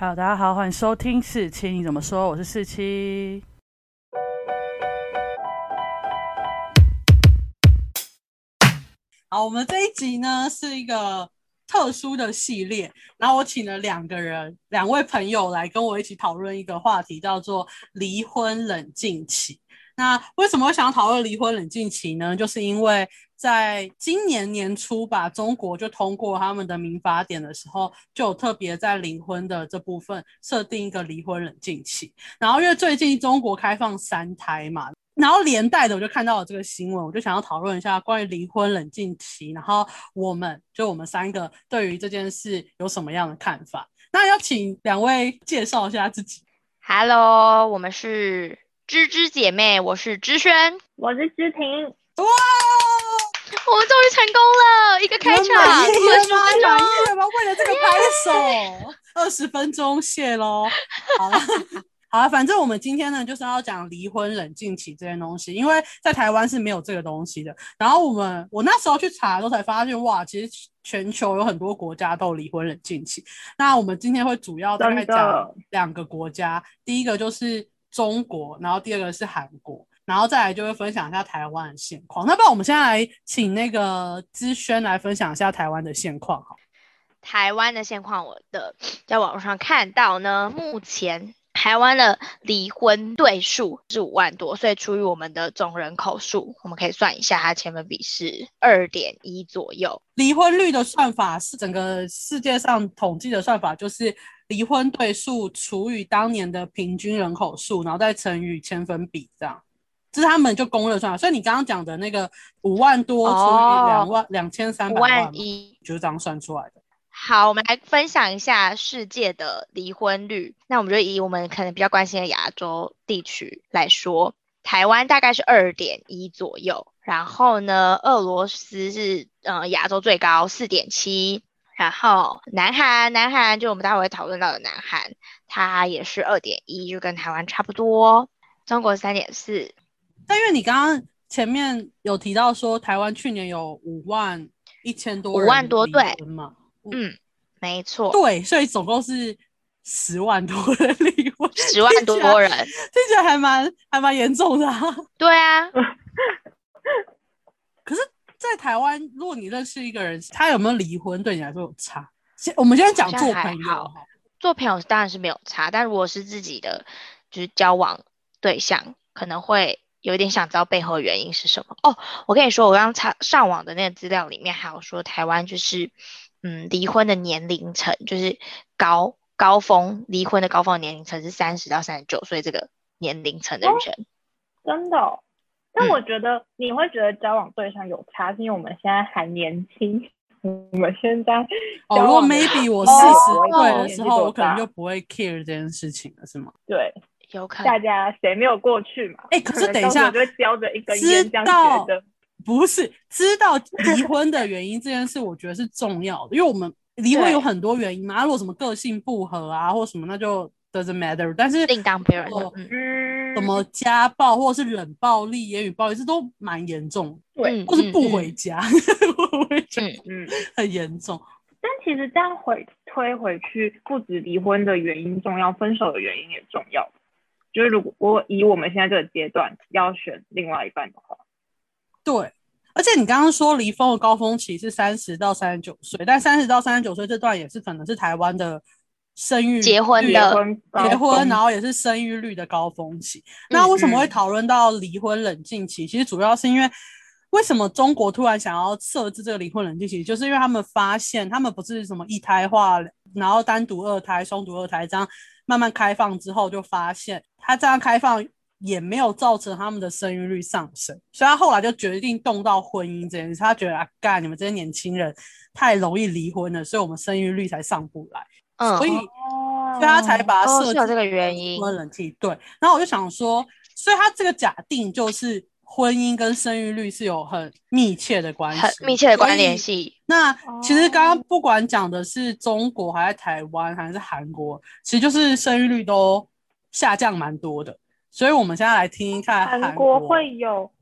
好，大家好，欢迎收听四七，你怎么说？我是四七。好，我们这一集呢是一个特殊的系列，然后我请了两个人，两位朋友来跟我一起讨论一个话题，叫做离婚冷静期。那为什么会想要讨论离婚冷静期呢？就是因为在今年年初吧，中国就通过他们的民法典的时候，就有特别在离婚的这部分设定一个离婚冷静期。然后因为最近中国开放三胎嘛，然后连带的我就看到了这个新闻，我就想要讨论一下关于离婚冷静期，然后我们就我们三个对于这件事有什么样的看法？那要请两位介绍一下自己。Hello，我们是芝芝姐妹，我是芝萱，我是芝婷，哇！我们终于成功了，一个开场，满意了录了十吗？分满钟。意了吗？为了这个拍手，二十分钟谢喽。好了，好了，反正我们今天呢就是要讲离婚冷静期这件东西，因为在台湾是没有这个东西的。然后我们我那时候去查的时候才发现，哇，其实全球有很多国家都有离婚冷静期。那我们今天会主要大概讲两个国家，第一个就是中国，然后第二个是韩国。然后再来就会分享一下台湾的现况。那不然我们现在来请那个资轩来分享一下台湾的现况好。台湾的现况，我的在网络上看到呢，目前台湾的离婚对数是五万多，所以除以我们的总人口数，我们可以算一下，它千分比是二点一左右。离婚率的算法是整个世界上统计的算法，就是离婚对数除以当年的平均人口数，然后再乘以千分比，这样。这是他们就公认算法。所以你刚刚讲的那个五万多除以两万两千三百万一。就是这样算出来的。好，我们来分享一下世界的离婚率。那我们就以我们可能比较关心的亚洲地区来说，台湾大概是二点一左右，然后呢，俄罗斯是呃亚洲最高四点七，然后南韩，南韩就我们待会会讨论到的南韩，它也是二点一，就跟台湾差不多。中国三点四，但因为你刚刚前面有提到说，台湾去年有五万一千多5人万多离对婚嘛，嗯，没错，对，所以总共是十万多人离婚，十万多听起来人，听起来还蛮还蛮严重的啊。对啊，可是，在台湾，如果你认识一个人，他有没有离婚，对你来说有差？先我们先讲好像还做朋友哈，做朋友当然是没有差，但如果是自己的就是交往对象，可能会有一点想知道背后的原因是什么。哦，我跟你说，我刚刚查上网的那个资料里面还有说，台湾就是嗯离婚的年龄层就是高高峰离婚的高峰年龄层是三十到三十九岁这个年龄层的哦人。真的哦、但嗯我觉得你会觉得交往对象有差，是因为我们现在还年轻，我们现在哦，如 maybe 我哦四十岁的时候，多我可能就不会 care 这件事情了，是吗？对有看大家谁没有过去嘛？哎可是等一下到时候就会叼着一根知烟这样道觉得，不是，知道离婚的原因这件事，我觉得是重要的，因为我们离婚有很多原因嘛，如果什么个性不合啊，或什么，那就 doesn't matter。但是另当别论。哦嗯嗯，什么家暴或者是冷暴力、言语暴力，这都蛮严重，对，嗯或是不嗯回家，我会觉得嗯嗯。很严重。但其实这样回推回去，不止离婚的原因重要，分手的原因也重要。就是如果我以我们现在这个阶段要选另外一半的话，对，而且你刚刚说离婚的高峰期是三十到三十九岁，但三十到三十九岁这段也是可能是台湾的生育率结婚的结婚然后也是生育率的高峰期。那为什么会嗯讨论到离婚冷静期？其实主要是因为为什么中国突然想要设置这个离婚冷静期，就是因为他们发现他们不是什么一胎化，然后单独二胎、双独二胎这样慢慢开放之后，就发现他这样开放。也没有造成他们的生育率上升，所以他后来就决定动到婚姻这件事。他觉得啊，干你们这些年轻人太容易离婚了，所以我们生育率才上不来。嗯，所以哦所以他才把它哦设置是有这个原因婚冷气对。然后我就想说，所以他这个假定就是婚姻跟生育率是有很密切的关系，很密切的关联。系。那其实刚哦刚不管讲的是中国还是台湾还是韩国，其实就是生育率都下降蛮多的。所以我们现在来听一看韩国国会有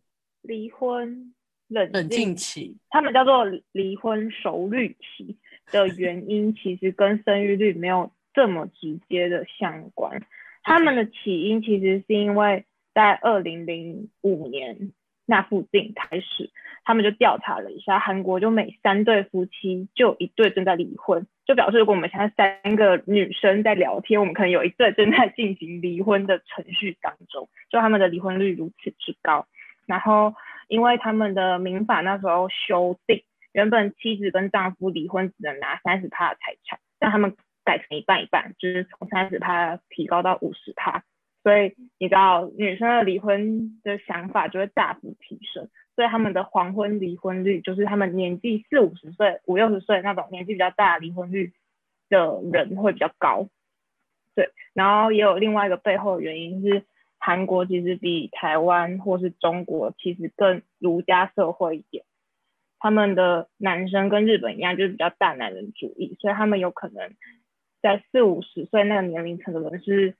离婚冷冷静静期。他们叫做离婚熟虑期的原因，其实跟生育率没有这么直接的相关。他们的起因其实是因为在二零零五年那附近开始，他们就调查了一下，韩国就每三对夫妻就一对正在离婚，就表示如果我们现在三个女生在聊天，我们可能有一对正在进行离婚的程序当中，就他们的离婚率如此之高。然后因为他们的民法那时候修订，原本妻子跟丈夫离婚只能拿三十趴的财产，但他们改成一半一半，就是从三十趴提高到五十趴，所以你知道女生的离婚的想法就会大幅提升，所以他们的黄昏离婚率就是他们年纪四五十岁、五六十岁那种年纪比较大离婚率的人会比较高。对，然后也有另外一个背后的原因是，韩国其实比台湾或是中国其实更儒家社会一点，他们的男生跟日本一样就是比较大男人主义，所以他们有可能。在四五十岁那个年龄层的人是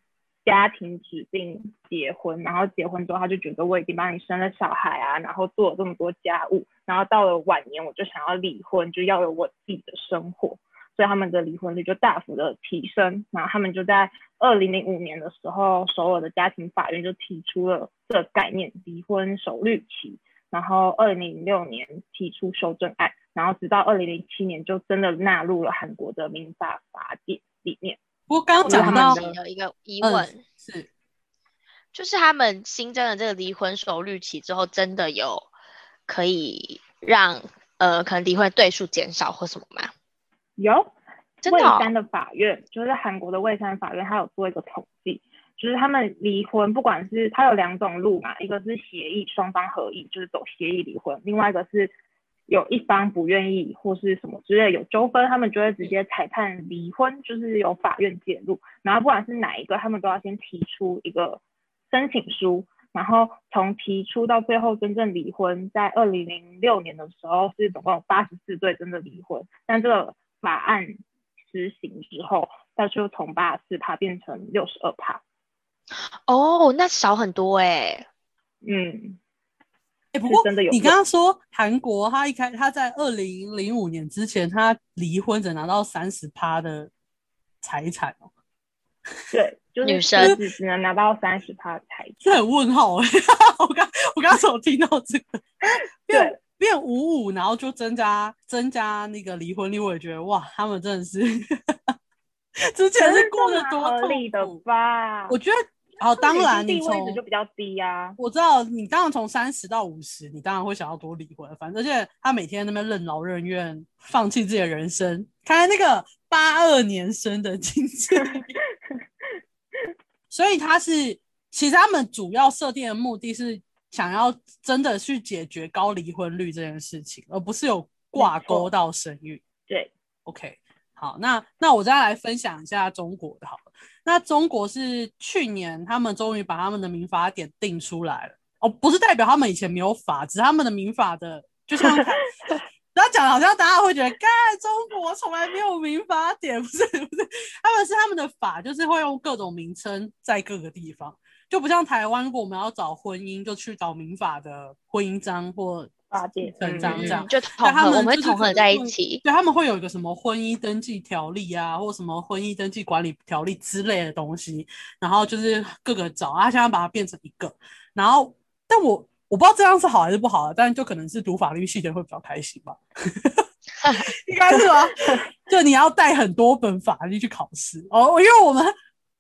家庭指定结婚，然后结婚之后他就觉得我已经帮你生了小孩啊，然后做了这么多家务，然后到了晚年我就想要离婚，就要有我自己的生活，所以他们的离婚率就大幅的提升。然后他们就在二零零五年的时候，首尔的家庭法院就提出了这概念离婚首率期，然后二零零六年提出修正案，然后直到二零零七年就真的纳入了韩国的民法法典。里面，不过刚刚讲到有一个疑问是，就是他们新增的这个离婚首率期之后，真的有可以让呃可能离婚对数减少或什么吗？有，真的。蔚山的法院就是韩国的卫山法院，他有做一个统计，就是他们离婚不管是他有两种路嘛，一个是协议双方合意，就是走协议离婚，另外一个是。有一方不愿意或是什么之类有纠纷，他们就会直接裁判离婚，就是由法院介入。然后不管是哪一个，他们都要先提出一个申请书，然后从提出到最后真正离婚，在二零零六年的时候是总共有八十四对真的离婚，但这个法案实行之后，它就从八十四趴变成六十二趴。哦，那少很多哎。嗯。哎，不过你刚刚说韩国，他一开他在二零零五年之前，他离婚只拿到三十趴的财产哦。对，就是女生只只能拿到三十趴财产，这很问号 哎。我刚我刚刚有听到这个，变变五五，然后就增加增加那个离婚率，我也觉得哇，他们真的是 之前是过得多合理的吧？我觉得。好，当然你从就比较低呀。我知道你当然从三十到五十，你当然会想要多离婚。反正而且他每天那边任劳任怨，放弃自己的人生。看来那个八二年生的经济，所以他是其实他们主要设定的目的是想要真的去解决高离婚率这件事情，而不是有挂钩到生育。对，OK。好，那那我再来分享一下中国的。好了，那中国是去年他们终于把他们的民法典定出来了。哦，不是代表他们以前没有法，只是他们的民法的，就像他 讲的，好像大家会觉得，干中国从来没有民法典，不是不是，他们是他们的法，就是会用各种名称在各个地方，就不像台湾，如果我们要找婚姻，就去找民法的婚姻章或。八戒成章这样，就统合，我们统合在一起。对，他们会有一个什么婚姻登记条例啊，或什么婚姻登记管理条例之类的东西，然后就是各个找，他现在把它变成一个。然后，但我我不知道这样是好还是不好，但就可能是读法律系的会比较开心吧，应该是吧？就你要带很多本法律去考试哦，因为我们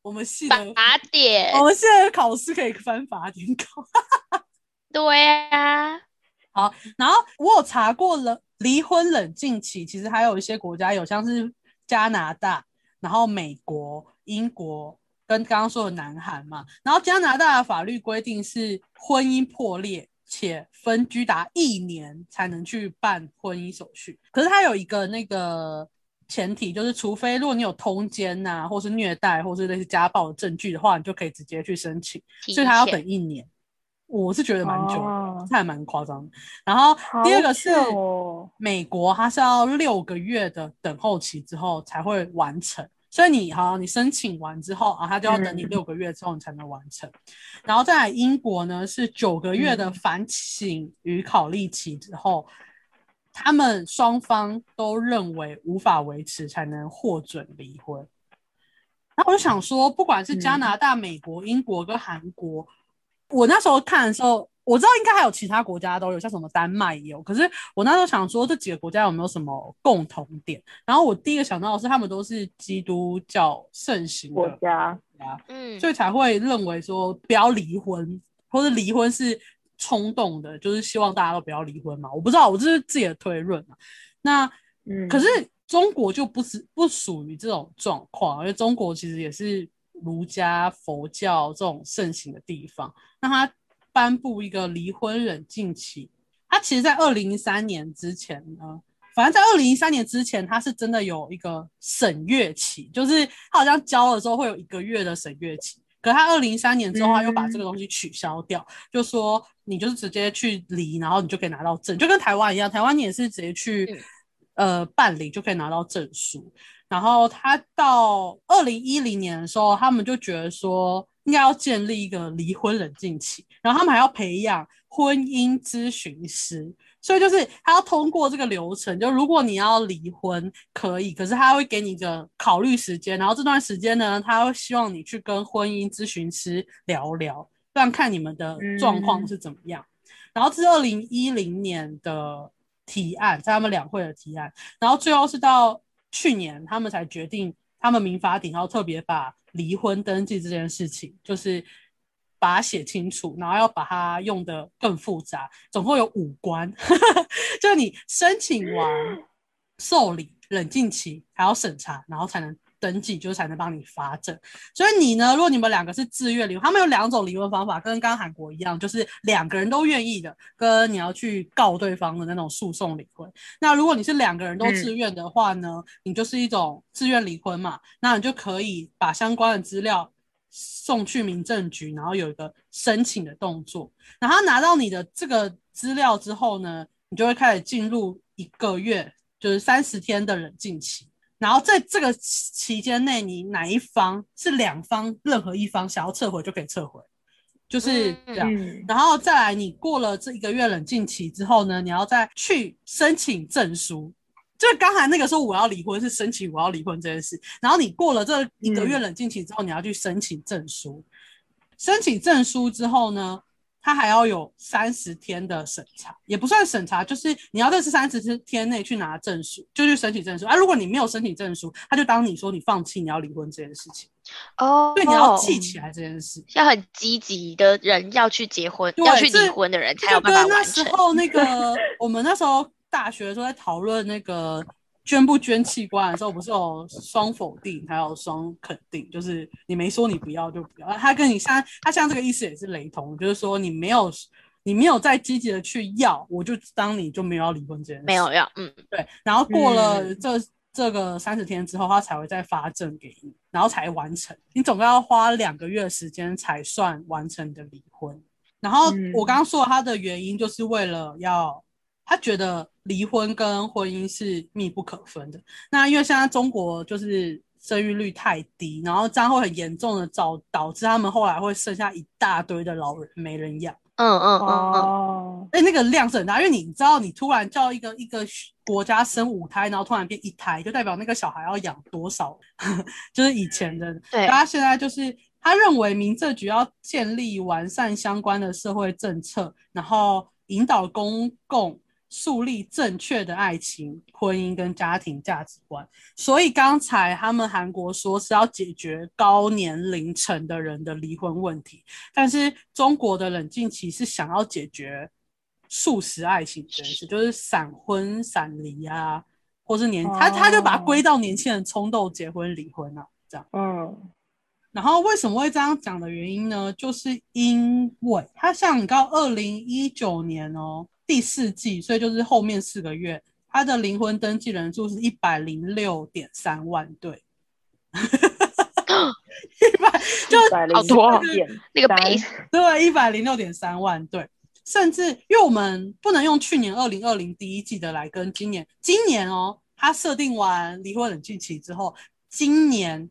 我们系的法典，我们现在考试可以翻法典考。对啊。好，然后我有查过了，离婚冷静期其实还有一些国家有，像是加拿大，然后美国、英国跟刚刚说的南韩嘛。然后加拿大的法律规定是婚姻破裂且分居达一年才能去办婚姻手续，可是它有一个那个前提，就是除非如果你有通奸呐，或是虐待，或是类似家暴的证据的话，你就可以直接去申请，所以他要等一年。我是觉得蛮久，这还蛮夸张。然后第二个是美国，它是要六个月的等候期之后才会完成。所以你好，你申请完之后啊，他就要等你六个月之后你才能完成。然后在英国呢，是九个月的反省与考虑期之后，他们双方都认为无法维持才能获准离婚。然后我就想说，不管是加拿大、美国、英国跟韩国，我那时候看的时候，我知道应该还有其他国家都有，像什么丹麦也有。可是我那时候想说，这几个国家有没有什么共同点？然后我第一个想到的是，他们都是基督教盛行国的家，嗯，所以才会认为说不要离婚，或者离婚是冲动的，就是希望大家都不要离婚嘛。我不知道，我这是自己的推论嘛。那嗯，可是中国就不是不属于这种状况，因为中国其实也是儒家、佛教这种盛行的地方。那他颁布一个离婚冷静期，他其实在二零一三年之前呢，反正在二零一三年之前，他是真的有一个审阅期，就是他好像交了之后会有一个月的审阅期。可他二零一三年之后，他又把这个东西取消掉，就说你就是直接去离，然后你就可以拿到证，就跟台湾一样，台湾你也是直接去、嗯呃办理就可以拿到证书。然后他到二零一零年的时候，他们就觉得说应该要建立一个离婚冷静期，然后他们还要培养婚姻咨询师。所以就是他要通过这个流程，就如果你要离婚可以，可是他会给你一个考虑时间，然后这段时间呢，他会希望你去跟婚姻咨询师聊聊，这样看你们的状况是怎么样。然后这是二零一零年的提案，在他们两会的提案，然后最后是到去年他们才决定，他们民法典要特别把离婚登记这件事情，就是把它写清楚，然后要把它用的更复杂，总共有五关，就你申请完受理、冷静期，还要审查，然后才能登记，就是才能帮你发证。所以你呢，如果你们两个是自愿离婚，他们有两种离婚方法，跟刚刚韩国一样，就是两个人都愿意的，跟你要去告对方的那种诉讼离婚。那如果你是两个人都自愿的话呢，你就是一种自愿离婚嘛，那你就可以把相关的资料送去民政局，然后有一个申请的动作。然后拿到你的这个资料之后呢，你就会开始进入一个月，就是三十天的冷静期。然后在这个期间内，你哪一方是两方任何一方想要撤回就可以撤回，就是这样。嗯然后再来，你过了这一个月冷静期之后呢，你要再去申请证书。就是刚才那个说我要离婚是申请我要离婚这件事，然后你过了这一个月冷静期之后，你要去申请证书。申请证书之后呢，它还要有三十天的审查，也不算审查，就是你要在这三十天内去拿证书，就去申请证书。啊，如果你没有申请证书，他就当你说你放弃你要离婚这件事情，哦，所以你要记起来这件事。要很积极的人要去结婚，要去这离婚的人才就有办法完成。时候那个我们那时候大学的时候在讨论那个捐不捐器官的时候，不是有双否定，还有双肯定，就是你没说你不要就不要。他跟你像他像这个意思也是雷同，就是说你没有你没有再积极的去要，我就当你就没有要离婚这件事。没有要，嗯，对，然后过了嗯这、这个三十天之后，他才会再发证给你，然后才完成。你总共要花两个月的时间才算完成你的离婚。然后嗯我刚刚说他的原因，就是为了要他觉得离婚跟婚姻是密不可分的。那因为现在中国就是生育率太低，然后这样会很严重的导导致他们后来会剩下一大堆的老人没人养。嗯嗯嗯嗯，哦，哎、那个量是很大，因为你知道，你突然叫一个一个国家生五胎，然后突然变一胎，就代表那个小孩要养多少？就是以前的，对他现在就是他认为民政局要建立完善相关的社会政策，然后引导公共树立正确的爱情、婚姻跟家庭价值观。所以刚才他们韩国说是要解决高年龄层的人的离婚问题，但是中国的冷静期是想要解决素食爱情这件事，就是闪婚、闪离啊，或是年他他就把它归到年轻人冲动结婚、离婚啊这样。嗯然后为什么会这样讲的原因呢？就是因为他像你到二零一九年哦第四季，所以就是后面四个月，他的离婚登记人数是一百零六点三万对，一百 就好多哦点那个三 base 对，一百零六点三万对，甚至因为我们不能用去年二零二零第一季的来跟今年，今年哦，他设定完离婚冷静期之后，今年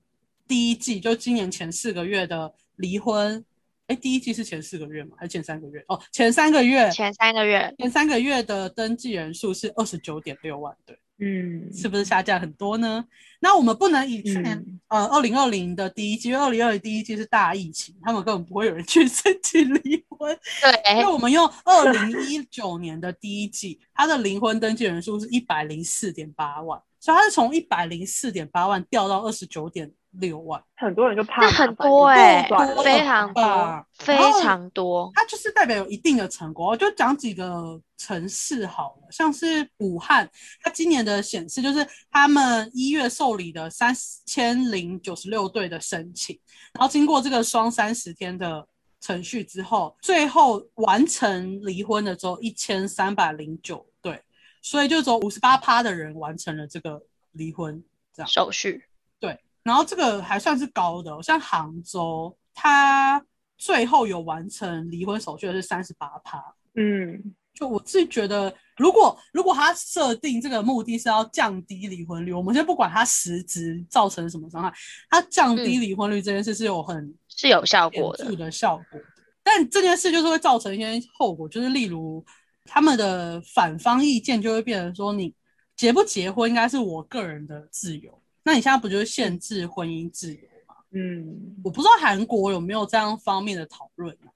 第一季就今年前四个月的离婚，哎，第一季是前四个月吗？还是前三个月？哦，前三个月，前三个月，前三个月的登记人数是二十九点六万对，嗯，是不是下降很多呢？那我们不能以去年、嗯呃二零二零的第一季，因为二零二零第一季是大疫情，他们根本不会有人去 申请离婚。因对为，我们用二零一九年的第一季，它的离婚登记人数是一百零四点八万，所以它是从一百零四点八万掉到二十九点六万，很多人就怕那很多哎、非常吧多，非常多。它就是代表有一定的成果。我就讲几个城市好了，像是武汉，它今年的显示就是他们一月受理的三千零九十六对的申请，然后经过这个双三十天的程序之后，最后完成离婚的只有一千三百零九对，所以就只有五十八趴的人完成了这个离婚这样。手续对，然后这个还算是高的哦、像杭州，它最后有完成离婚手续的是三十八趴。嗯，就我自己觉得，如果如果他设定这个目的是要降低离婚率，我们先不管它实质造成什么伤害，它降低嗯离婚率这件事是有很是有效果的，著的效果。但这件事就是会造成一些后果，就是例如他们的反方意见就会变成说，你结不结婚应该是我个人的自由，那你现在不就是限制婚姻自由吗？嗯，我不知道韩国有没有这样方面的讨论啊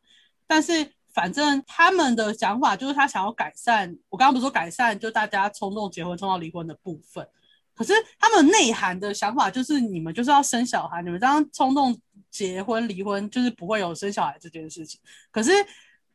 但是反正他们的想法就是他想要改善，我刚刚不是说改善就大家冲动结婚、冲动离婚的部分，可是他们内涵的想法就是你们就是要生小孩，你们这样冲动结婚离婚就是不会有生小孩这件事情。可是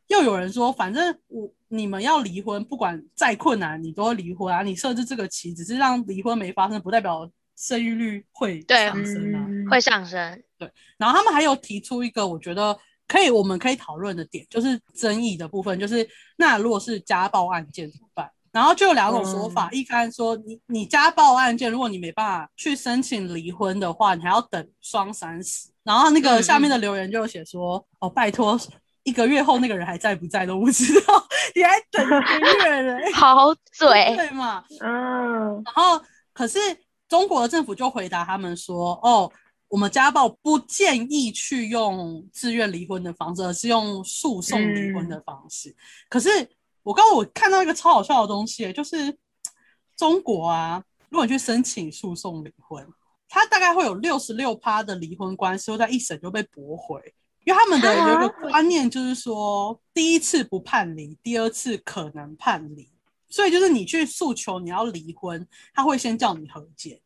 又有人说，反正我你们要离婚，不管再困难，你都会离婚啊。你设置这个期，只是让离婚没发生，不代表生育率会对上升啊。嗯会上升。对然后他们还有提出一个我觉得可以我们可以讨论的点，就是争议的部分，就是那如果是家暴案件怎么办？然后就有两种说法，一般说你你家暴案件，如果你没办法去申请离婚的话，你还要等双三十。然后那个嗯下面的留言就有写说，哦，拜托，一个月后那个人还在不在都不知道，你还等一个月嘞，好嘴，对嘛？嗯，然后可是中国的政府就回答他们说，哦，我们家暴不建议去用自愿离婚的方式，而是用诉讼离婚的方式。可是我刚刚我看到一个超好笑的东西，就是中国啊，如果你去申请诉讼离婚，它大概会有六十六趴的离婚官司会在一审就被驳回。因为他们的有一个观念就是说，第一次不判离，第二次可能判离，所以就是你去诉求你要离婚，他会先叫你和解。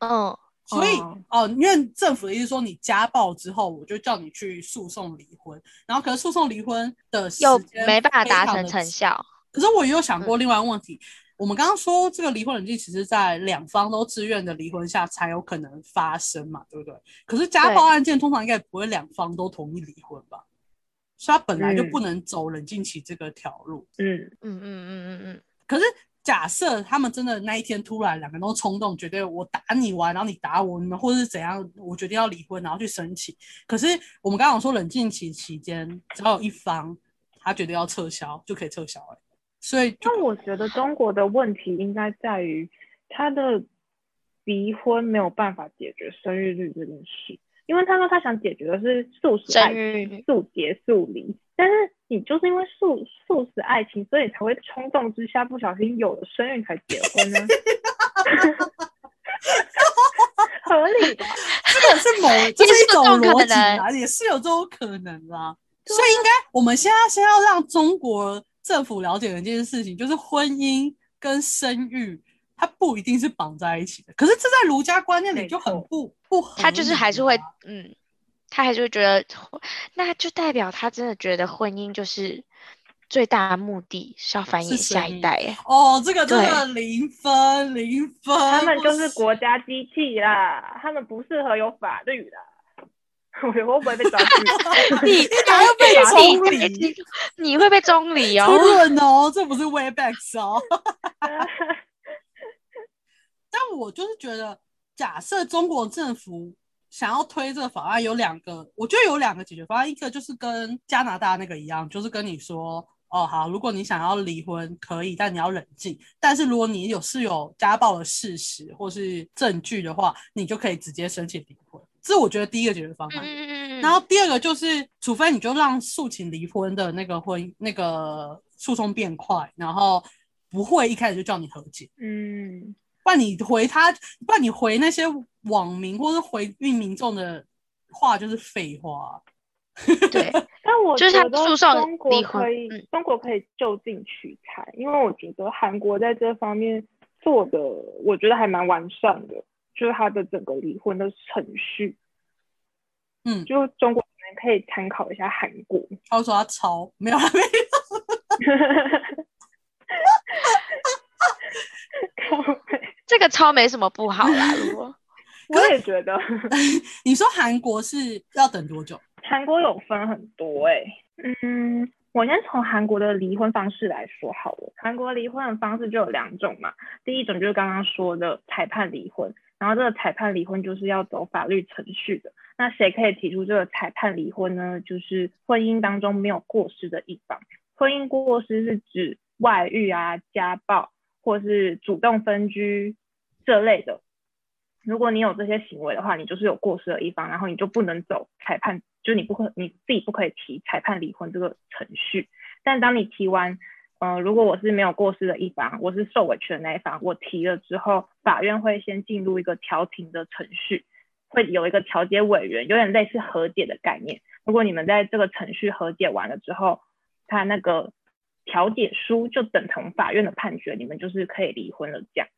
嗯，所以哦。哦、因为政府的意思说你家暴之后，我就叫你去诉讼离婚，然后可是诉讼离婚的时又间没办法达成成效。可是我也有想过另外一个问题，我们刚刚说这个离婚冷静，其实在两方都自愿的离婚下才有可能发生嘛，对不对？可是家暴案件通常应该不会两方都同意离婚吧？所以他本来就嗯不能走冷静期这个条路。嗯，嗯嗯嗯嗯嗯，可是假设他们真的那一天突然两个人都冲动，觉得我打你完，然后你打我，你们或者是怎样，我决定要离婚，然后去申请。可是我们刚刚说冷静期期间，只要有一方他觉得要撤销，就可以撤销、欸。所以就但我觉得中国的问题应该在于他的离婚没有办法解决生育率这件事，因为他说他想解决的是素食爱情、速结速离，但是你就是因为素素食爱情，所以才会冲动之下不小心有了生育才结婚呢，合理吧？这个是某，这是一种逻辑啊，也是有这种可能啦。所以应该我们现在先要让中国政府了解的一件事情，就是婚姻跟生育。它不一定是绑在一起的，可是这在儒家观念里就很不不合啊。他就是还是会，嗯，他还是会觉得，那就代表他真的觉得婚姻就是最大的目的是要繁衍下一代，哎，哦，这个真的零分零分，他们就是国家机器啦，他们不适合有法律啦。我会不会被抓去？你 还要被中你理你会被中理出哦，润哦，这不是 way back 哦。但我就是觉得，假设中国政府想要推这个法案，有两个，我觉得有两个解决方案，一个就是跟加拿大那个一样，就是跟你说，哦，好，如果你想要离婚可以，但你要冷静。但是如果你有是有家暴的事实或是证据的话，你就可以直接申请离婚。这是我觉得第一个解决方嗯案。嗯嗯然后第二个就是，除非你就让诉请离婚的那个婚那个诉讼变快，然后不会一开始就叫你和解。嗯，不然你回他，不然你回那些网民或是回应民众的话就是废话。对，但我就是觉得他诉讼中国可以，嗯中国可以就近取材，因为我觉得韩国在这方面做的，我觉得还蛮完善的，就是他的整个离婚的程序，嗯，就中国可能可以参考一下韩国。他说他抄，没有还没有。靠 这个抄没什么不好啦。如果 我也觉得 你说韩国是要等多久？韩国有分很多哎、嗯，我先从韩国的离婚方式来说好了。韩国离婚的方式就有两种嘛，第一种就是刚刚说的裁判离婚，然后这个裁判离婚就是要走法律程序的。那谁可以提出这个裁判离婚呢？就是婚姻当中没有过失的一方。婚姻过失是指外遇啊、家暴或是主动分居这类的。如果你有这些行为的话，你就是有过失的一方，然后你就不能走裁判，就你不可你自己不可以提裁判离婚这个程序。但当你提完，呃，如果我是没有过失的一方，我是受委屈的那一方，我提了之后，法院会先进入一个调停的程序，会有一个调解委员，有点类似和解的概念。如果你们在这个程序和解完了之后，他那个调解书就等同法院的判决，你们就是可以离婚了这样。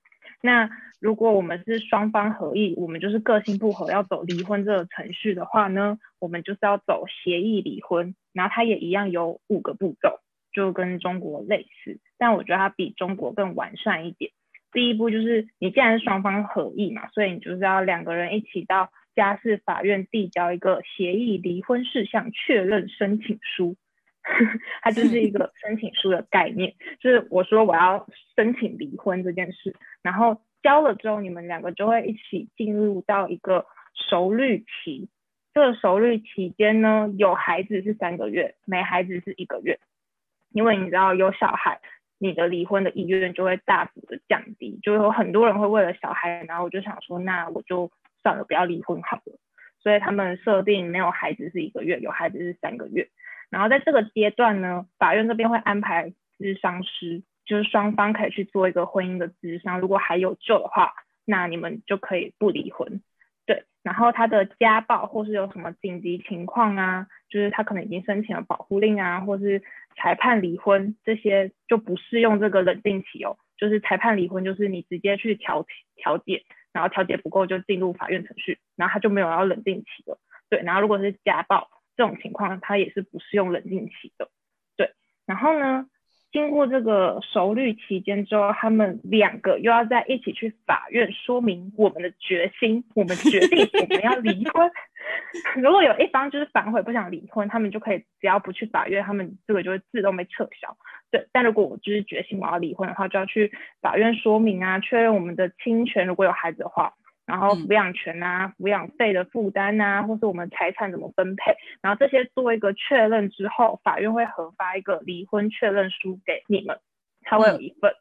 那如果我们是双方合意，我们就是个性不合要走离婚这个程序的话呢，我们就是要走协议离婚，然后它也一样有五个步骤，就跟中国类似，但我觉得它比中国更完善一点。第一步就是你既然是双方合意嘛，所以你就是要两个人一起到家事法院递交一个协议离婚事项确认申请书。它就是一个申请书的概念，就是我说我要申请离婚这件事，然后交了之后，你们两个就会一起进入到一个熟虑期。这个熟虑期间呢，有孩子是三个月，没孩子是一个月。因为你知道有小孩，你的离婚的意愿就会大幅的降低，就有很多人会为了小孩，然后我就想说，那我就算了，不要离婚好了。所以他们设定没有孩子是一个月，有孩子是三个月。然后在这个阶段呢，法院这边会安排咨商师，就是双方可以去做一个婚姻的咨商。如果还有救的话，那你们就可以不离婚。对，然后他的家暴或是有什么紧急情况啊，就是他可能已经申请了保护令啊，或是裁判离婚，这些就不适用这个冷静期哦。就是裁判离婚，就是你直接去调调解，然后调解不够就进入法院程序，然后他就没有要冷静期了。对，然后如果是家暴这种情况，它也是不适用冷静期的。对，然后呢，经过这个熟虑期间之后，他们两个又要在一起去法院说明我们的决心，我们决定我们要离婚。如果有一方就是反悔不想离婚，他们就可以只要不去法院，他们这个就会自动被撤销。对，但如果我就是决心我要离婚的话，就要去法院说明啊，确认我们的侵权，如果有孩子的话。然后抚养权啊、抚养费的负担啊，或是我们财产怎么分配，然后这些做一个确认之后，法院会核发一个离婚确认书给你们，他会有一份。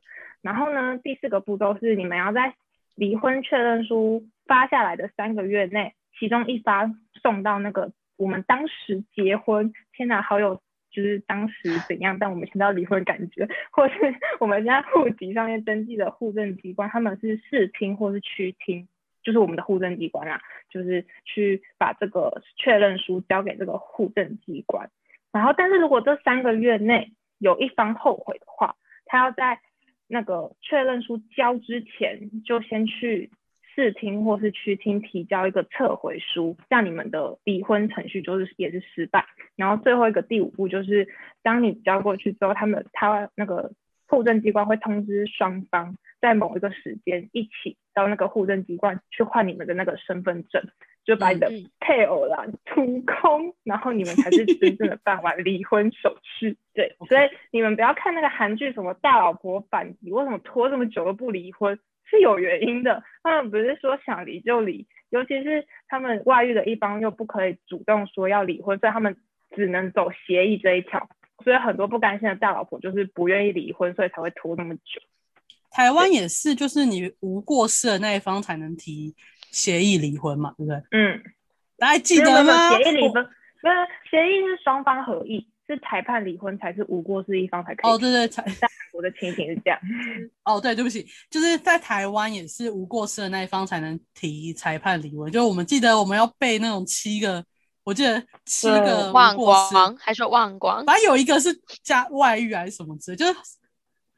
然后呢，第四个步骤是你们要在离婚确认书发下来的三个月内，其中一发送到那个我们当时结婚，天哪，好有就是当时怎样，但我们现在要离婚感觉，或是 我们现在户籍上面登记的户政机关，他们是市厅或是区厅。就是我们的户政机关啊，就是去把这个确认书交给这个户政机关。然后，但是如果这三个月内有一方后悔的话，他要在那个确认书交之前，就先去市厅或是区听提交一个撤回书，这样你们的离婚程序就是也是失败。然后最后一个第五步就是，当你交过去之后，他们他那个户政机关会通知双方。在某一个时间一起到那个户政机关去换你们的那个身份证，就把你的配偶啦突空，然后你们才是真正的办完 离婚手续。对，所以你们不要看那个韩剧什么大老婆反击，为什么拖这么久都不离婚，是有原因的。他们不是说想离就离，尤其是他们外遇的一方又不可以主动说要离婚，所以他们只能走协议这一条。所以很多不甘心的大老婆就是不愿意离婚，所以才会拖那么久。台湾也是，就是你无过失的那一方才能提协议离婚嘛，对不对？嗯，大家记得吗？协议离婚，不是协议是双方合意，是裁判离婚才是无过失一方才可以。哦，对对，裁在韩国的情形是这样。哦，对，对不起，就是在台湾也是无过失的那一方才能提裁判离婚。就是我们记得我们要背那种七个，我记得七对个忘无过失，光还说忘光，反正有一个是加外遇还是什么之类，就是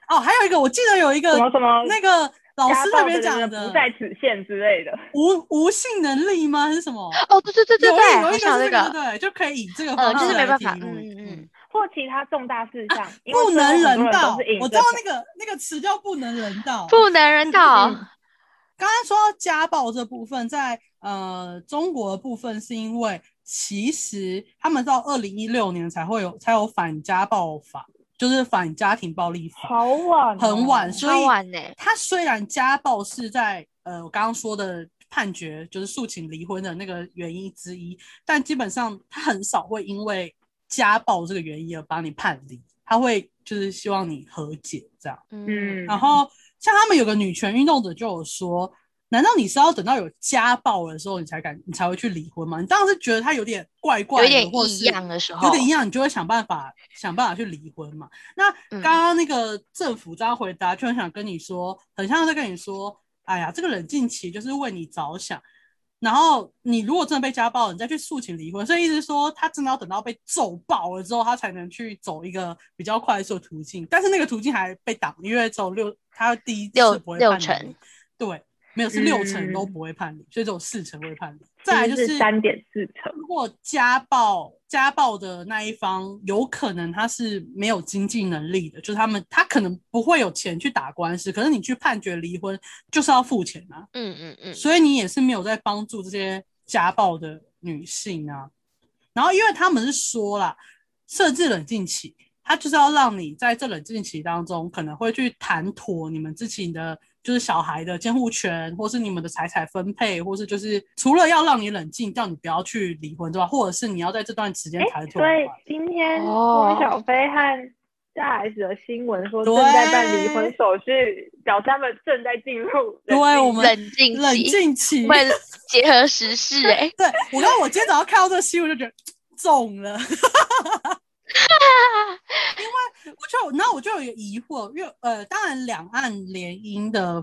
哦，还有一个我记得有一个什么什么那个老师那边暴的人讲的不在此限之类的。无无性能力吗？还是什么？哦，对对对对对，好有一个是想那个，对，就可以以这个呃方式来就是没办法嗯嗯嗯或其他重大事项，不能人道我知道那个那个词叫不能人道。不能人道，刚刚说到家暴这部分，在呃中国的部分，是因为其实他们到二零一六年才会有才有反家暴法，就是反家庭暴力法，好晚哦，很晚，所以晚呢，他虽然家暴是在呃我刚刚说的判决就是诉请离婚的那个原因之一，但基本上他很少会因为家暴这个原因而把你判离，他会就是希望你和解这样。嗯，然后像他们有个女权运动者就有说，难道你是要等到有家暴的时候你才敢你才会去离婚吗？你当然是觉得他有点怪怪的，有点异样的时候，有点异样，你就会想办法想办法去离婚嘛。那嗯刚刚那个政府这样回答，就很想跟你说，很像在跟你说，哎呀，这个冷静期就是为你着想。然后你如果真的被家暴，你再去诉请离婚，所以意思是说，他真的要等到被揍爆了之后，他才能去走一个比较快速的途径。但是那个途径还被挡，因为走六，他第一次六不会判离六成，对，没有是六成都嗯不会判离，所以只有四成会判离。再来就是三点四成，如果家暴家暴的那一方有可能他是没有经济能力的，就是他们他可能不会有钱去打官司，可是你去判决离婚就是要付钱啊，嗯嗯嗯，所以你也是没有在帮助这些家暴的女性啊。然后因为他们是说啦，设置冷静期，他就是要让你在这冷静期当中可能会去谈妥你们之前的就是小孩的监护权，或是你们的财产分配，或是就是除了要让你冷静，叫你不要去离婚之外，或者是你要在这段时间哎谈，妥所以，今天哦汪小菲和大 S 的新闻说正在办离婚手续，表示他们正在进入冷静对我们冷静冷期静期。会结合时事哎，对我刚刚我今天早上看到这个新闻就觉得 中了。因为我就，然后我就有个疑惑，因为呃，当然两岸联姻的，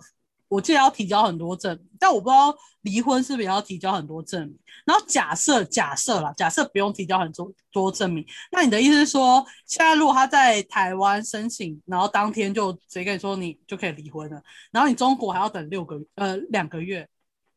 我记得要提交很多证明，但我不知道离婚是不是要提交很多证明。然后假设假设啦，假设不用提交很多多证明，那你的意思是说，现在如果他在台湾申请，然后当天就直接跟你说你就可以离婚了，然后你中国还要等六个呃两个月，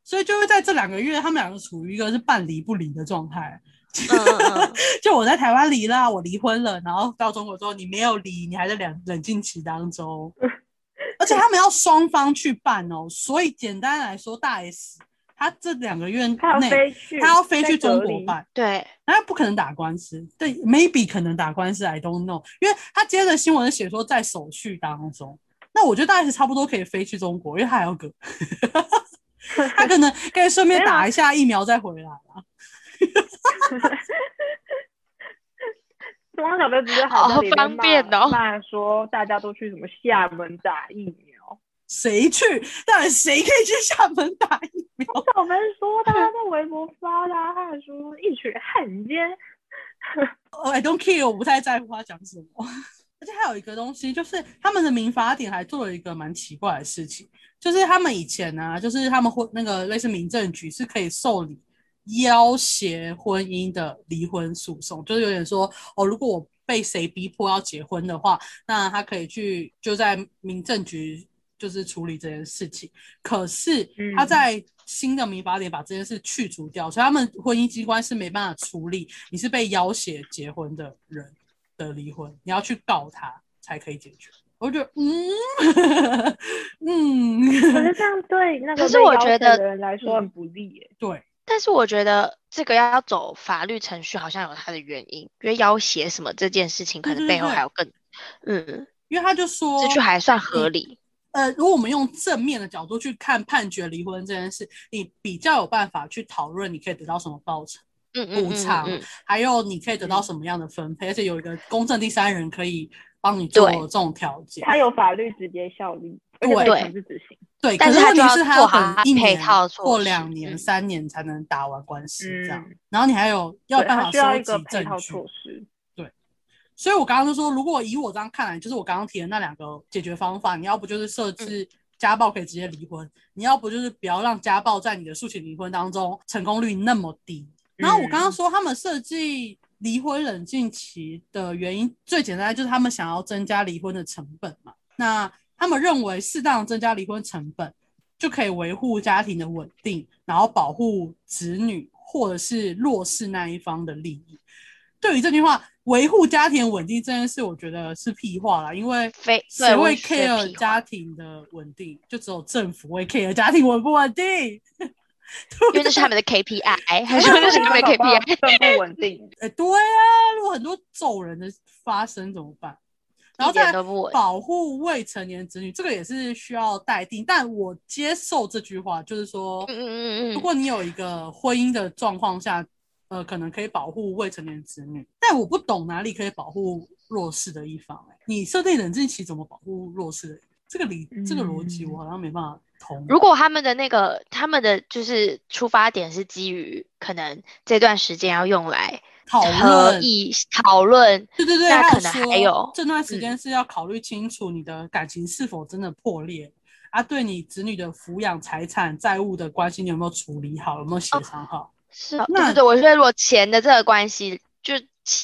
所以就会在这两个月，他们两个处于一个是半离不离的状态。就我在台湾离了，我离婚了，然后到中国之后你没有离，你还在冷冷静期当中，而且他们要双方去办哦，所以简单来说，大 S 他这两个月他要内飞去，他要飞去中国办，对，那不可能打官司，对，maybe 可能打官司，I don't know，因为他接着新闻写说在手续当中，那我觉得大 S 差不多可以飞去中国，因为他还要隔，他可能可以顺便打一下疫苗再回来啊。汪小菲不是还好在里面方便哦骂骂说大家都去什么厦门打疫苗。谁去？到底谁可以去厦门打疫苗？汪小菲说的，他在微博发的啊，他还说一群汉奸。哦 I don't care，我不太在乎他讲什么。而且还有一个东西，就是他们的民法典还做了一个蛮奇怪的事情，就是他们以前呢、就是他们会那个类似民政局是可以受理要挟婚姻的离婚诉讼，就是有点说哦，如果我被谁逼迫要结婚的话，那他可以去就在民政局就是处理这件事情。可是他嗯在新的民法典把这件事去除掉，所以他们婚姻机关是没办法处理你是被要挟结婚的人的离婚，你要去告他才可以解决。我就觉得，嗯 嗯，可是这样对那个可是被要挟我觉得的人来说很不利耶。对，但是我觉得这个要走法律程序，好像有它的原因，因为要挟什么这件事情，可能背后还有更，嗯，因为他就说这就还算合理。呃，如果我们用正面的角度去看判决离婚这件事，你比较有办法去讨论你可以得到什么报酬，嗯嗯嗯补偿嗯，还有你可以得到什么样的分配，而且有一个公正第三人可以帮你做这种调解。它有法律直接效力，对强制执行。对，但可是问题是他就要等一年配套措或施两年、嗯三年才能打完官司这样，嗯然后你还有要，办法收集证据措。施。所以我刚刚就说，如果以我这样看来，就是我刚刚提的那两个解决方法，你要不就是设置家暴可以直接离婚，你要不就是不要让家暴在你的诉请离婚当中成功率那么低。然后我刚刚说他们设计离婚冷静期的原因，最简单就是他们想要增加离婚的成本嘛。那他们认为适当增加离婚成本，就可以维护家庭的稳定，然后保护子女或者是弱势那一方的利益。对于这句话，维护家庭稳定这件事，我觉得是屁话啦，因为非谁会 care 家庭的稳定？就只有政府会 care 家庭稳不稳定。因为那是他们的 KPI，还是说那是他们 KPI？更不稳定。哎、对啊，如果很多走人的发生怎么办？然后再保护未成年子女，这个也是需要待定。但我接受这句话，就是说，嗯嗯嗯嗯如果你有一个婚姻的状况下，呃，可能可以保护未成年子女，但我不懂哪里可以保护弱势的一方、欸。你设定冷静期怎么保护弱势的？这个理这个逻辑我好像没办法通。如果他们的那个他们的就是出发点是基于可能这段时间要用来讨合论议讨论，对对对，那可能还有这段时间是要考虑清楚你的感情是否真的破裂啊，对你子女的抚养、财产、债务的关系，你有没有处理好，有没有协商好？是哦，那对对，我觉得如果钱的这个关系，就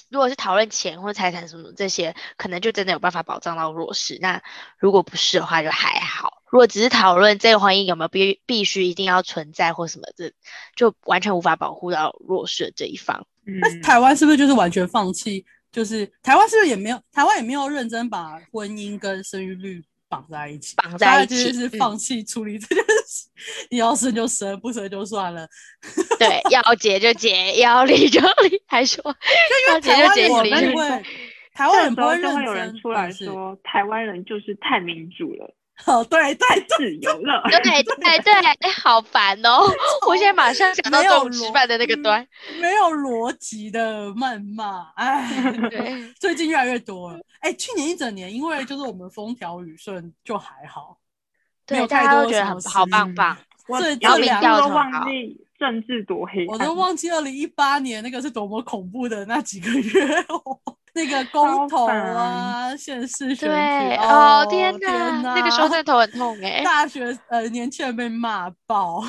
如果是讨论钱或财产什么这些，可能就真的有办法保障到弱势。那如果不是的话，就还好。如果只是讨论这个婚姻有没有必必须一定要存在或什么，这就完全无法保护到弱势的这一方。那嗯，台湾是不是就是完全放弃？就是台湾是不是也没有？台湾也没有认真把婚姻跟生育率绑在一起，绑在一起是嗯放弃处理这件事。你要生就生，不生就算了。对，要结就结，要离就离，还说要结台湾就结，要人也离就离。不会，台湾人不会认真有人出来说，台湾人就是太民主了，哦，对对对，自 由了。对 对对，哎，好烦哦！我现在马上想到没有中午吃逻饭的那个嗯端。没有逻辑的谩骂，哎，对，最近越来越多了。哎，去年一整年，因为就是我们风调雨顺，就还好，没有对，大太家多觉得很好事棒棒。我这这两调都忘个很好记政治多黑暗，我都忘记二零一八年那个是多么恐怖的那几个月，那个公投啊，县市选对，举，哦天天哪，那个时候真的头很痛哎，大学呃年轻人被骂爆，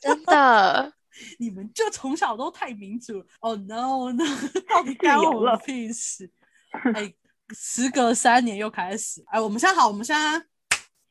真的。你们就从小都太民主哦、no no，到底干我了屁事？哎，时隔三年又开始，哎，我们现在好，我们现在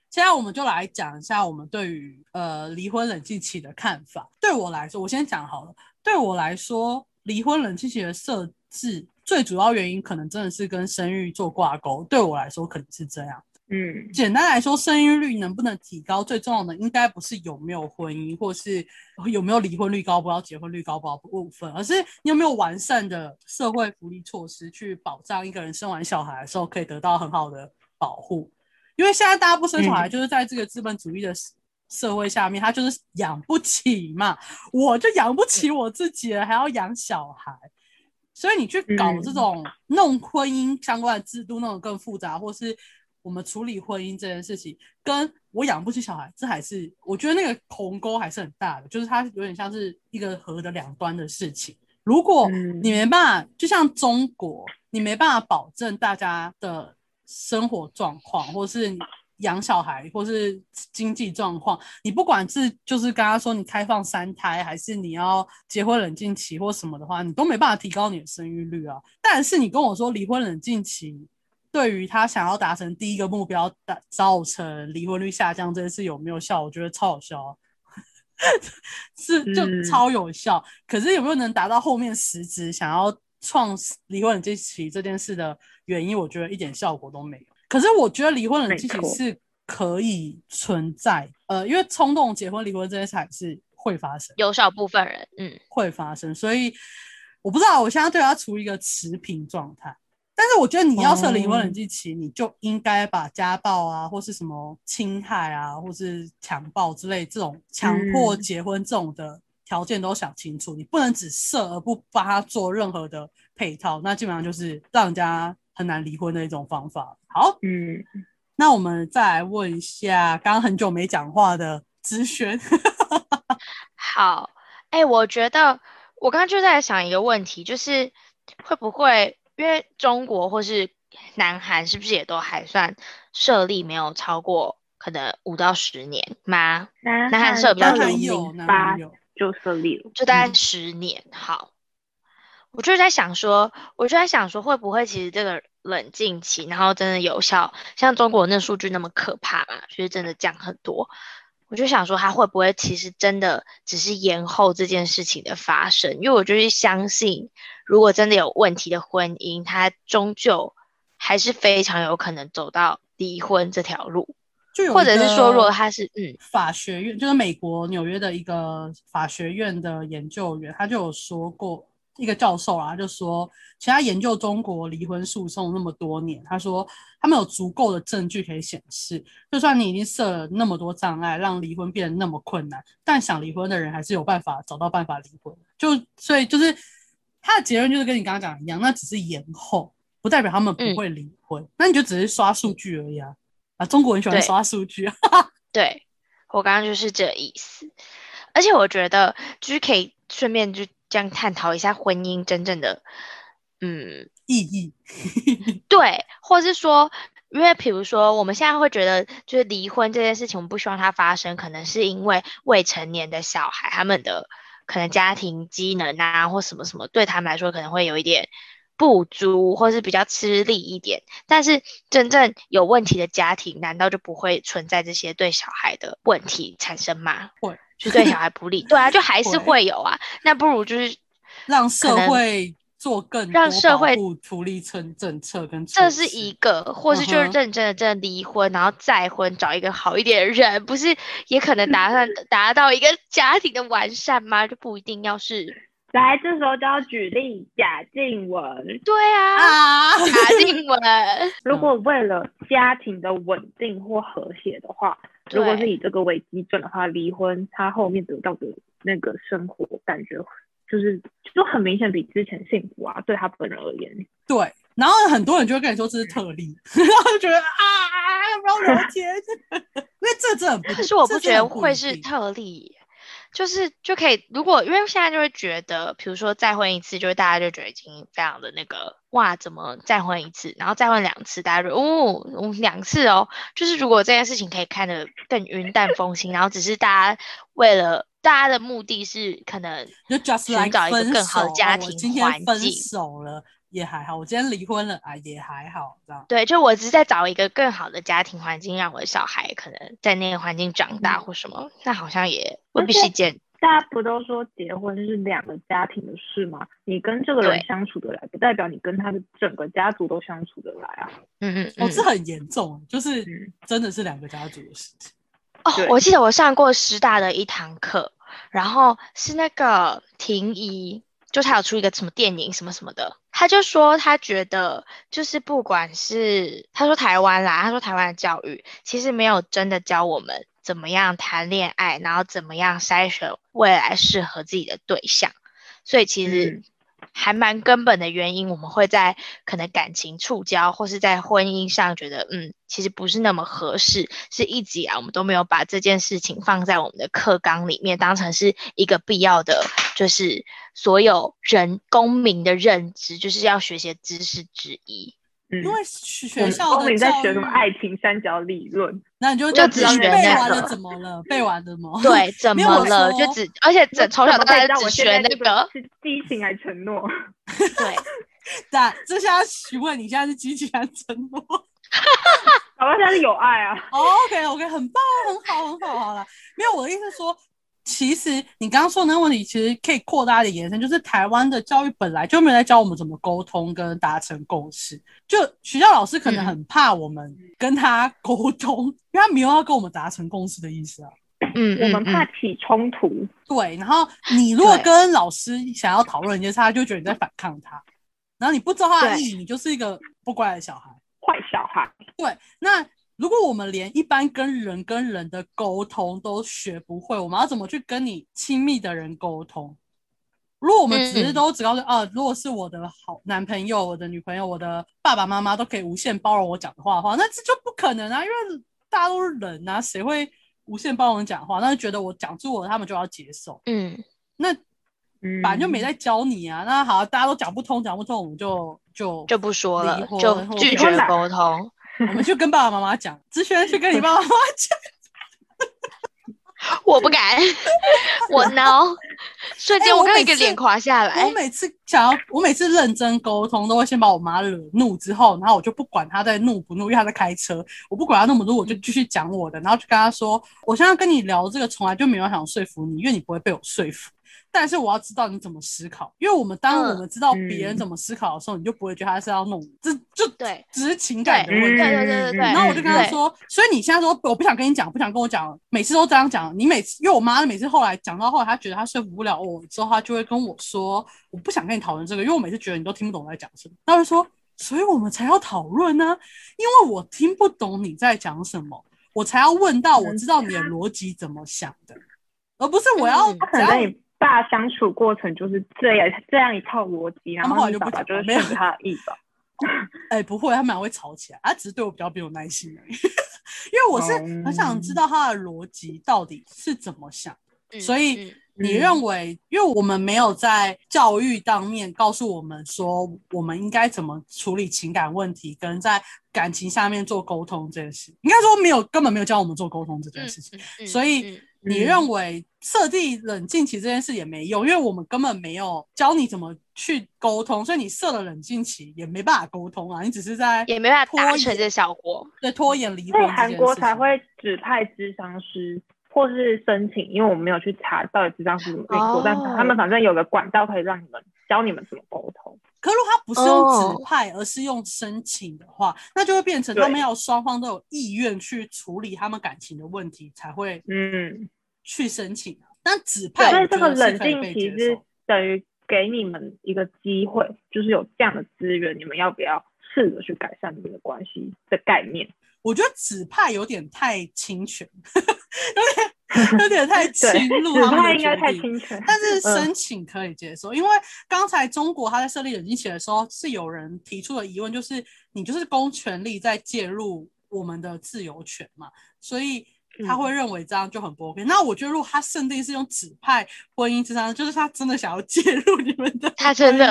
现在我们就来讲一下我们对于呃离婚冷静期的看法。对我来说，我先讲好了。对我来说，离婚冷静期的设置最主要原因可能真的是跟生育做挂钩。对我来说，可能是这样。嗯简单来说，生育率能不能提高，最重要的应该不是有没有婚姻，或是有没有离婚率高不高、结婚率高不高部分，而是你有没有完善的社会福利措施去保障一个人生完小孩的时候可以得到很好的保护。因为现在大家不生小孩，就是在这个资本主义的社社会下面，他就是养不起嘛，我就养不起我自己了，还要养小孩。所以你去搞这种弄婚姻相关的制度，弄得更复杂，或是我们处理婚姻这件事情，跟我养不起小孩，这还是我觉得那个鸿沟还是很大的，就是它有点像是一个河的两端的事情。如果嗯你没办法，就像中国，你没办法保证大家的生活状况，或是养小孩，或是经济状况，你不管是就是刚刚说你开放三胎，还是你要结婚冷静期或什么的话，你都没办法提高你的生育率啊。但是你跟我说离婚冷静期对于他想要达成第一个目标，达造成离婚率下降这件事有没有效？我觉得超有效啊，是就嗯超有效。可是有没有能达到后面实质想要创离婚冷静期这件事的原因？我觉得一点效果都没有。可是我觉得离婚冷静期是可以存在，呃，因为冲动结婚离婚这件事还是会发生。有少部分人，嗯，会发生，所以我不知道，我现在对他处于一个持平状态。但是我觉得你要设离婚冷静期，你就应该把家暴啊，或是什么侵害啊，或是强暴之类这种强迫嗯结婚这种的条件都想清楚。你不能只设而不帮他做任何的配套，那基本上就是让人家很难离婚的一种方法。好，嗯，那我们再来问一下刚刚很久没讲话的资轩。好，哎，我觉得我刚刚就在想一个问题，就是会不会因为中国或是南韩是不是也都还算设立没有超过可能五到十年吗？南南韩社比较南韩有八就设立了，就大概嗯十年。好，我就在想说，我就在想说，会不会其实这个冷静期，然后真的有效，像中国那数据那么可怕嘛？就是真的降很多。我就想说，它会不会其实真的只是延后这件事情的发生？因为我就是相信，如果真的有问题的婚姻，它终究还是非常有可能走到离婚这条路，就或者是说，如果他是嗯法学院，就是美国纽约的一个法学院的研究员，他就有说过，一个教授啊，就说，其实他研究中国离婚诉讼那么多年，他说他们有足够的证据可以显示，就算你已经设了那么多障碍，让离婚变得那么困难，但想离婚的人还是有办法找到办法离婚。就所以就是他的结论就是跟你刚刚讲的一样，那只是延后，不代表他们不嗯会离婚，那你就只是刷数据而已啊。啊，中国人喜欢刷数据啊。对，我刚刚就是这意思，而且我觉得就是可以顺便就这样探讨一下婚姻真正的，嗯，意义。对，或是说，因为比如说我们现在会觉得，就是离婚这件事情，我们不希望它发生，可能是因为未成年的小孩他们的可能家庭机能啊，或什么什么，对他们来说可能会有一点。不足，或是比较吃力一点，但是真正有问题的家庭，难道就不会存在这些对小孩的问题产生吗？会，就对小孩不利，对啊，就还是会会有啊。那不如就是让社会做更让社会保护福利政政策跟这是一个，或是就是认真的真的离婚，然后再婚，找一个好一点的人，不是也可能达算达到一个家庭的完善吗？就不一定要是 来，这时候就要举例贾静雯。对啊，啊，贾静雯，如果为了家庭的稳定或和谐的话，如果是以这个为基准的话，离婚他后面得到的那个生活感觉，就是就很明显比之前幸福啊，对他本人而言。对，然后很多人就会跟你说这是特例，然后就觉得啊，要不要聊天？因为这真的不，可是我不觉得会是特例耶，就是就可以，如果因为现在就会觉得，比如说再婚一次，就是大家就觉得已经非常的那个哇，怎么再婚一次，然后再婚两次，大家就哦，嗯两次哦，就是如果这件事情可以看得更云淡风轻，然后只是大家为了大家的目的是可能就 just 寻找一个分更好的家庭今天分环境手了也还好，我今天离婚了啊也还好，这样。对，就我只是在找一个更好的家庭环境，让我的小孩可能在那个环境长大嗯或什么，那好像也未必是一件大家不都说结婚是两个家庭的事吗？你跟这个人相处得来，不代表你跟他的整个家族都相处得来啊。哦，嗯嗯哦这很严重，就是嗯真的是两个家族的事情。哦，我记得我上过师大的一堂课，然后是那个婷宜，就他有出一个什么电影什么什么的，他就说他觉得就是不管是他说台湾啦，他说台湾的教育其实没有真的教我们怎么样谈恋爱，然后怎么样筛选未来适合自己的对象，所以其实还蛮根本的原因，我们会在可能感情触礁或是在婚姻上觉得，嗯，其实不是那么合适，是一直以来我们都没有把这件事情放在我们的课纲里面，当成是一个必要的，就是所有人公民的认知，就是要学习知识之一。嗯，因为我学校的在教育学什么爱情三角理论？那你就就只只学背完了怎么了？背完了吗？对，怎么了？就只而且整从小到大只让我学那个，是激情还承诺？对，但这下询问你现在是激情还是承诺？好吧，现在是有爱啊。哦，OK OK，很棒，很好，很好，好了。没有，我的意思是说，其实你刚刚说的那个问题，其实可以扩大的延伸，就是台湾的教育本来就没有在教我们怎么沟通跟达成共识。就学校老师可能嗯很怕我们跟他沟通，因为他没有要跟我们达成共识的意思啊。嗯我们怕起冲突，对，然后你如果跟老师想要讨论一件事，他就觉得你在反抗他，然后你不知道他的对意，你就是一个不乖的小孩。坏小孩。对，那如果我们连一般跟人跟人的沟通都学不会，我们要怎么去跟你亲密的人沟通？如果我们只是嗯都只告诉啊，如果是我的好男朋友、我的女朋友、我的爸爸妈妈都可以无限包容我讲的话的话，那这就不可能啊，因为大家都是人啊，谁会无限包容讲话？那就觉得我讲出我，他们就要接受。嗯，那嗯本来就没在教你啊。那好，大家都讲不通，讲不通，我们就就就不说了就或拒绝沟通。我们去跟爸爸妈妈讲，志轩去跟你爸爸妈妈讲。我不敢，我挠，瞬间我刚一个脸垮下来我。每次想要，我每次认真沟通，都会先把我妈惹怒之后，然后我就不管她在怒不怒，因为她在开车，我不管她怒不怒，我就继续讲我的，然后就跟她说，我现在跟你聊这个，从来就没有想说服你，因为你不会被我说服。但是我要知道你怎么思考，因为我们当嗯我们知道别人怎么思考的时候，你就不会觉得他是要弄你，这就对只是情感的问题。对对对对对。然后我就跟他说，所以你现在说我不想跟你讲，不想跟我讲，每次都这样讲。你每次，因为我妈每次后来讲到后来，她觉得她说服不了我之后，她就会跟我说，我不想跟你讨论这个，因为我每次觉得你都听不懂我在讲什么。她会说，所以我们才要讨论呢，因为我听不懂你在讲什么，我才要问到我知道你的逻辑怎么想的，而不是我要嗯他可只要能跟你爸相处过程就是这样这样一套逻辑，然他们后来就不讲爸爸就是了没有顺着他的意吧。哎、不会，他们俩会吵起来，他只是对我比较没有耐心而已。因为我是很想知道他的逻辑到底是怎么想。嗯所以嗯你认为，因为我们没有在教育当面告诉我们说我们应该怎么处理情感问题，跟在感情下面做沟通这件事，应该说没有根本没有教我们做沟通这件事情。所以嗯你认为设定冷静期这件事也没用，因为我们根本没有教你怎么去沟通，所以你设了冷静期也没办法沟通啊，你只是在也没办法拖延达成这效果。对拖延离所以婚这件事情。韩国才会指派智商师，或是申请，因为我们没有去查到底智商是怎么运作，哦但他们反正有个管道可以让你们教你们怎么沟通。可如果他不是用哦指派，而是用申请的话，那就会变成他们要双方都有意愿去处理他们感情的问题，才会嗯，去申请啊。但指派，所以这个冷可以被静期是。等于给你们一个机会，就是有这样的资源，你们要不要试着去改善你们的关系的概念？我觉得指派有点太侵权，有点有点太 侵对，指入他们的派应该太决定。侵权，但是嗯申请可以接受，因为刚才中国他在设立冷静期的时候，是有人提出了疑问，就是你就是公权力在介入我们的自由权嘛，所以他会认为这样就很不 OK。那我觉得如果他设定是用指派婚姻之上，就是他真的想要介入你们的，他真的。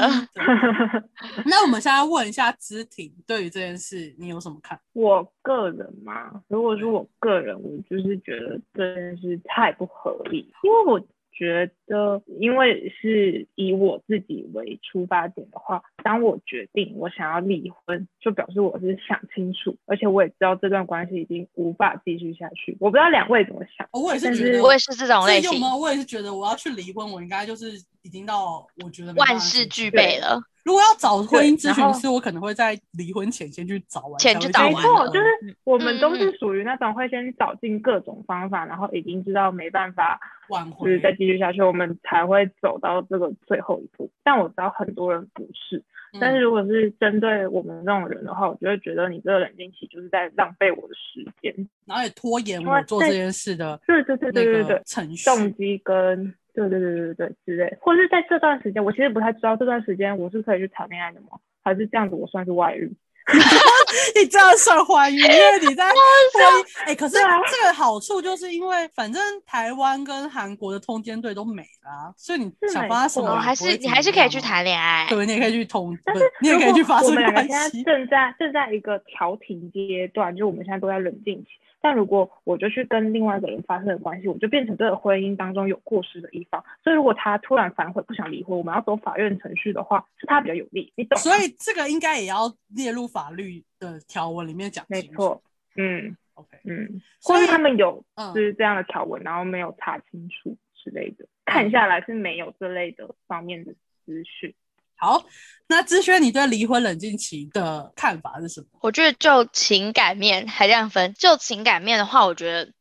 那我们现在问一下知婷，对于这件事你有什么看？我个人嘛，如果是我个人，我就是觉得这件事太不合理，因为我觉得，因为是以我自己为出发点的话，当我决定我想要离婚，就表示我是想清楚，而且我也知道这段关系已经无法继续下去。我不知道两位怎么想，哦我也是觉得，我也是这种类型所以有没，有？我也是觉得我要去离婚，我应该就是已经到我觉得万事俱备了。如果要找婚姻咨询师，我可能会在离婚前先去找完，前才会就找完没错，就是我们都是属于那种会先找尽各种方法，然后已经知道没办法挽回就是。再继续下去，我们才会走到这个最后一步。但我知道很多人不是，但是嗯如果是针对我们这种人的话，我就会觉得你这个冷静期就是在浪费我的时间。然后也拖延我做这件事的对对对那对对对，程序。动机跟对对对对对对之类，或者是在这段时间，我其实不太知道这段时间我是可以去谈恋爱的吗？还是这样子我算是外遇？你这样算怀疑，因为你在婚姻。哎、可是对啊这个好处就是因为反正台湾跟韩国的通奸队都没啦，所以你想发生什么还是你还是。可以去谈恋爱。对，你也可以去通，但是你也可以去发生关现在。正在正在一个调停阶段，就我们现在都在冷静期。但如果我就去跟另外一个人发生了关系，我就变成这个婚姻当中有过失的一方。所以如果他突然反悔不想离婚，我们要走法院程序的话，是他比较有利，你懂？所以这个应该也要列入法律的条文里面讲。没错，嗯 OK，嗯，所以他们有嗯就是这样的条文，然后没有查清楚之类的，看下来是没有这类的方面的资讯。好，那志轩，你对离婚冷静期的看法是什么？我觉得就情感面还这样分，就情感面的话，我觉得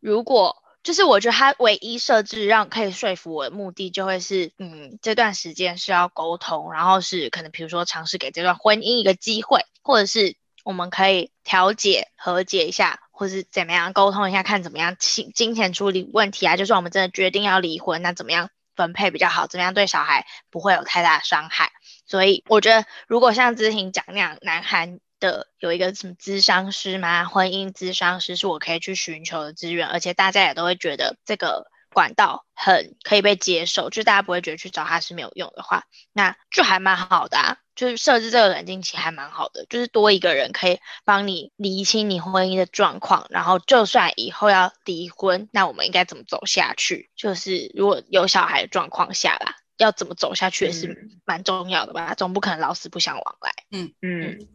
如果就是我觉得他唯一设置让可以说服我的目的，就会是嗯这段时间是要沟通，然后是可能比如说尝试给这段婚姻一个机会，或者是我们可以调解和解一下，或是怎么样沟通一下，看怎么样金金钱处理问题啊，就是我们真的决定要离婚，那怎么样分配比较好，怎么样对小孩不会有太大伤害。所以我觉得，如果像之婷讲那样，南韩的有一个什么咨商师嘛，婚姻咨商师是我可以去寻求的资源，而且大家也都会觉得这个管道很可以被接受，就大家不会觉得去找他是没有用的话，那就还蛮好的啊。就是设置这个冷静期还蛮好的，就是多一个人可以帮你理清你婚姻的状况，然后就算以后要离婚，那我们应该怎么走下去？就是如果有小孩的状况下啦。要怎么走下去也是蛮重要的吧，总不可能老死不相往来。嗯嗯。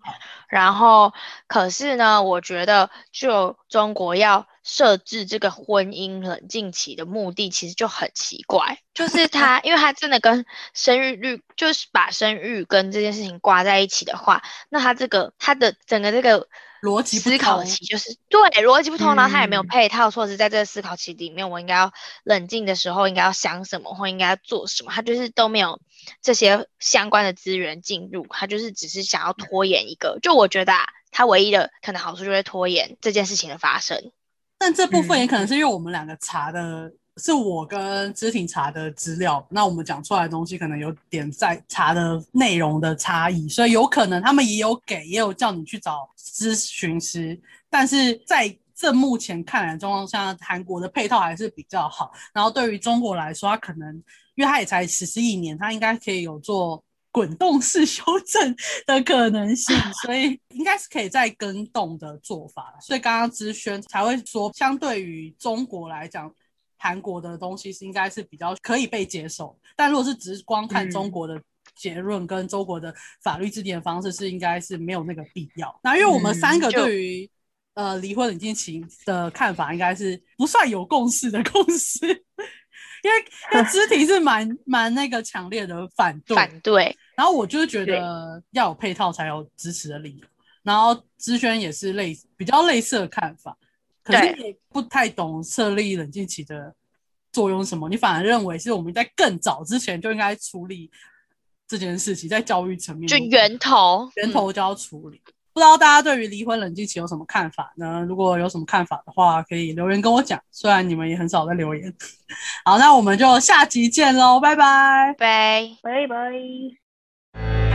然后，可是呢，我觉得就中国要设置这个婚姻冷静期的目的，其实就很奇怪，就 是他，因为他真的跟生育率，就是把生育跟这件事情挂在一起的话，那他这个他的整个这个。逻辑思考期就是对逻辑不通，然后他也没有配套措施，在这个思考期里面，我应该要冷静的时候应该要想什么或应该要做什么，他就是都没有这些相关的资源进入，他就是只是想要拖延一个，就我觉得啊，他唯一的可能好处就是拖延这件事情的发生，但这部分也可能是因为我们两个查的。是我跟知婷查的资料，那我们讲出来的东西可能有点在查的内容的差异，所以有可能他们也有给，也有叫你去找咨询师，但是在这目前看来状况下，韩国的配套还是比较好。然后对于中国来说，它可能因为它也才实施一年，它应该可以有做滚动式修正的可能性，所以应该是可以再更动的做法。所以刚刚资轩才会说，相对于中国来讲。韩国的东西是应该是比较可以被接受，但如果是只是光看中国的结论跟中国的法律制定的方式，是应该是没有那个必要。那因为我们三个对于呃离婚冷静期的看法，应该是不算有共识的共识，因为因为肢体是蛮蛮那个强烈的反对反对，然后我就是觉得要有配套才有支持的理由，然后资轩也是类比较类似的看法。可是你不太懂设立冷静期的作用什么，你反而认为是我们在更早之前就应该处理这件事情，在教育层面就源头源头就要处理。不知道大家对于离婚冷静期有什么看法呢？如果有什么看法的话，可以留言跟我讲。虽然你们也很少在留言。好，那我们就下集见喽，拜拜，拜拜拜。